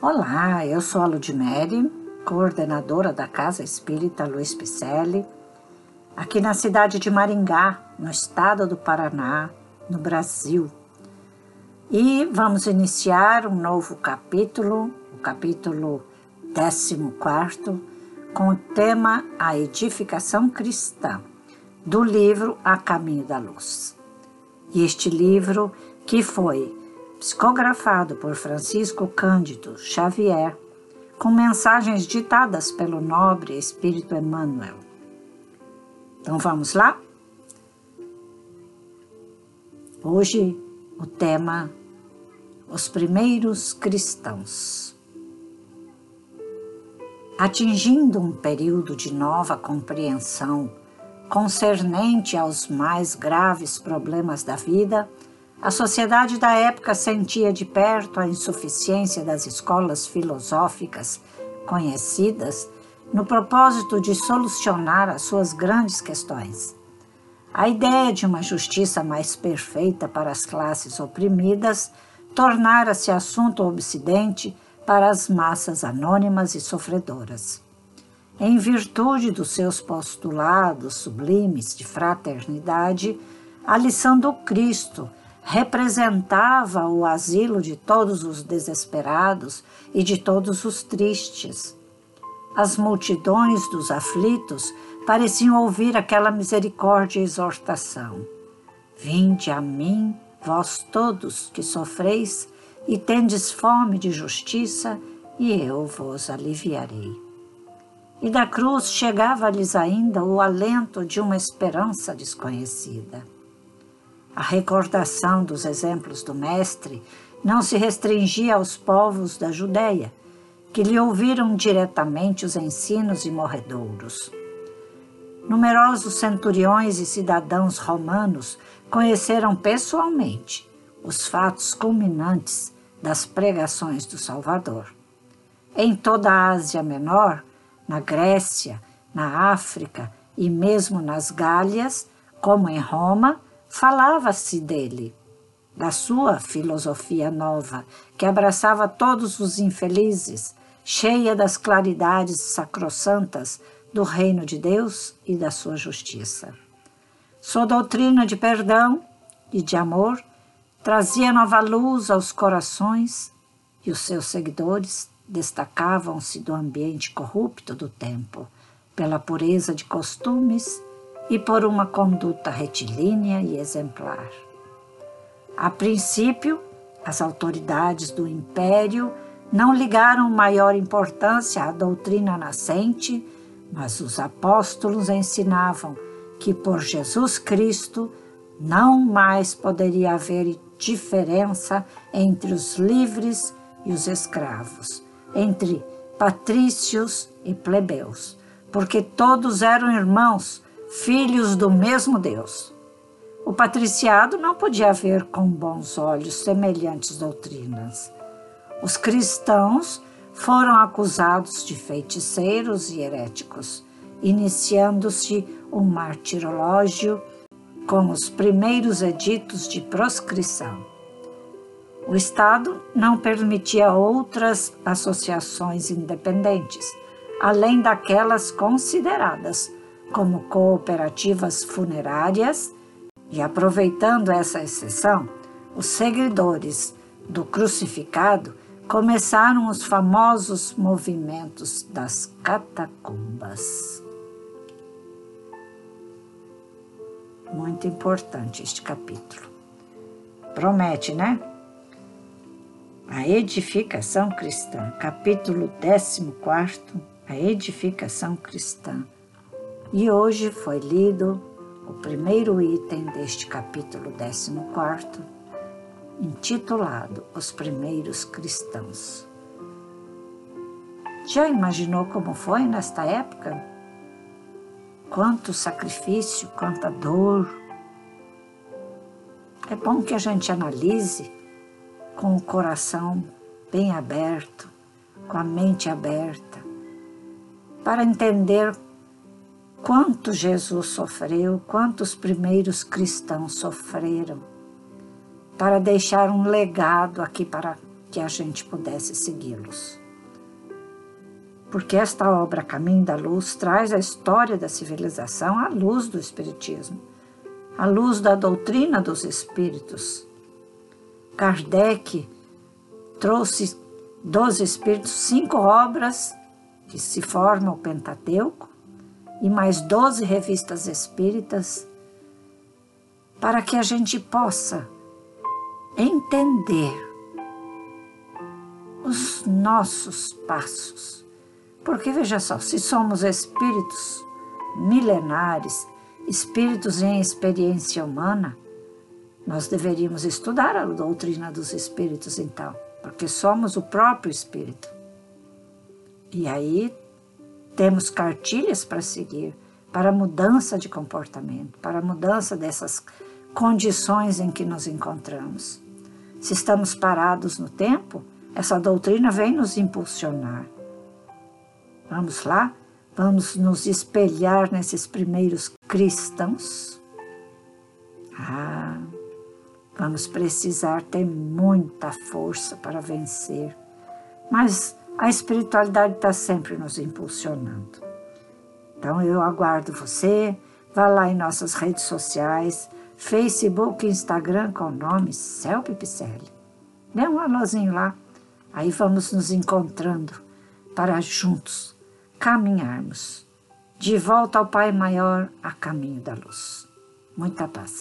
Olá, eu sou a Ludmere, coordenadora da Casa Espírita Luiz Picelli, aqui na cidade de Maringá, no estado do Paraná, no Brasil. E vamos iniciar um novo capítulo, o capítulo 14, com o tema A Edificação Cristã, do livro A Caminho da Luz. E este livro, que foi psicografado por Francisco Cândido Xavier, com mensagens ditadas pelo nobre Espírito Emmanuel. Então vamos lá? Hoje o tema Os primeiros cristãos. Atingindo um período de nova compreensão concernente aos mais graves problemas da vida, a sociedade da época sentia de perto a insuficiência das escolas filosóficas conhecidas no propósito de solucionar as suas grandes questões. A ideia de uma justiça mais perfeita para as classes oprimidas tornara-se assunto obsidente para as massas anônimas e sofredoras em virtude dos seus postulados sublimes de fraternidade, a lição do Cristo representava o asilo de todos os desesperados e de todos os tristes. As multidões dos aflitos pareciam ouvir aquela misericórdia e exortação. Vinde a mim, vós todos que sofreis e tendes fome de justiça, e eu vos aliviarei e da cruz chegava-lhes ainda o alento de uma esperança desconhecida. A recordação dos exemplos do Mestre não se restringia aos povos da Judéia, que lhe ouviram diretamente os ensinos e morredouros. Numerosos centuriões e cidadãos romanos conheceram pessoalmente os fatos culminantes das pregações do Salvador. Em toda a Ásia Menor, na Grécia, na África e mesmo nas Gálias, como em Roma, falava-se dele, da sua filosofia nova, que abraçava todos os infelizes, cheia das claridades sacrossantas do reino de Deus e da sua justiça. Sua doutrina de perdão e de amor trazia nova luz aos corações e os seus seguidores destacavam-se do ambiente corrupto do tempo, pela pureza de costumes e por uma conduta retilínea e exemplar. A princípio, as autoridades do império não ligaram maior importância à doutrina nascente, mas os apóstolos ensinavam que por Jesus Cristo não mais poderia haver diferença entre os livres e os escravos, entre patrícios e plebeus, porque todos eram irmãos, filhos do mesmo Deus. O patriciado não podia ver com bons olhos semelhantes doutrinas. Os cristãos foram acusados de feiticeiros e heréticos, iniciando-se um martirológio com os primeiros editos de proscrição. O Estado não permitia outras associações independentes, além daquelas consideradas como cooperativas funerárias, e aproveitando essa exceção, os seguidores do crucificado começaram os famosos movimentos das catacumbas. Muito importante este capítulo. Promete, né? A edificação cristã, capítulo 14, a edificação cristã. E hoje foi lido o primeiro item deste capítulo 14, intitulado Os Primeiros Cristãos. Já imaginou como foi nesta época? Quanto sacrifício, quanta dor. É bom que a gente analise com o coração bem aberto, com a mente aberta, para entender quanto Jesus sofreu, quantos primeiros cristãos sofreram, para deixar um legado aqui para que a gente pudesse segui-los. Porque esta obra Caminho da Luz traz a história da civilização à luz do Espiritismo, à luz da doutrina dos Espíritos. Kardec trouxe dos Espíritos cinco obras que se formam o Pentateuco e mais doze revistas espíritas para que a gente possa entender os nossos passos. Porque veja só, se somos espíritos milenares, espíritos em experiência humana, nós deveríamos estudar a doutrina dos espíritos então, porque somos o próprio espírito. E aí temos cartilhas para seguir para mudança de comportamento, para mudança dessas condições em que nos encontramos. Se estamos parados no tempo, essa doutrina vem nos impulsionar. Vamos lá? Vamos nos espelhar nesses primeiros cristãos? Ah, vamos precisar ter muita força para vencer. Mas a espiritualidade está sempre nos impulsionando. Então eu aguardo você. Vá lá em nossas redes sociais, Facebook Instagram com o nome Celpe Picelli. Dê um alôzinho lá. Aí vamos nos encontrando para juntos caminharmos de volta ao Pai Maior a caminho da luz. Muita paz.